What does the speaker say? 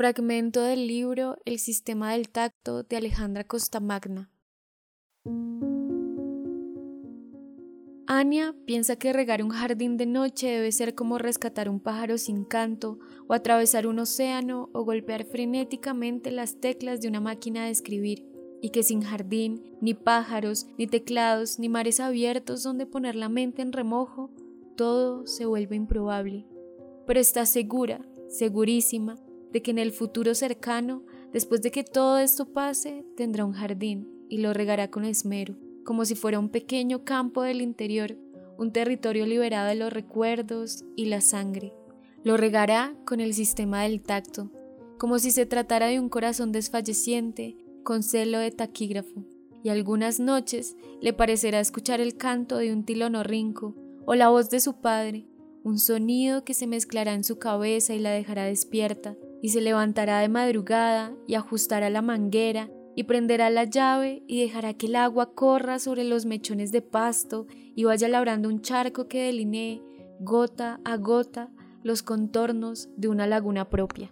Fragmento del libro El sistema del tacto de Alejandra Costamagna. Anya piensa que regar un jardín de noche debe ser como rescatar un pájaro sin canto, o atravesar un océano, o golpear frenéticamente las teclas de una máquina de escribir, y que sin jardín, ni pájaros, ni teclados, ni mares abiertos donde poner la mente en remojo, todo se vuelve improbable. Pero está segura, segurísima, de que en el futuro cercano, después de que todo esto pase, tendrá un jardín y lo regará con esmero, como si fuera un pequeño campo del interior, un territorio liberado de los recuerdos y la sangre. Lo regará con el sistema del tacto, como si se tratara de un corazón desfalleciente con celo de taquígrafo, y algunas noches le parecerá escuchar el canto de un tilonorrinco o la voz de su padre, un sonido que se mezclará en su cabeza y la dejará despierta, y se levantará de madrugada y ajustará la manguera y prenderá la llave y dejará que el agua corra sobre los mechones de pasto y vaya labrando un charco que delinee gota a gota los contornos de una laguna propia.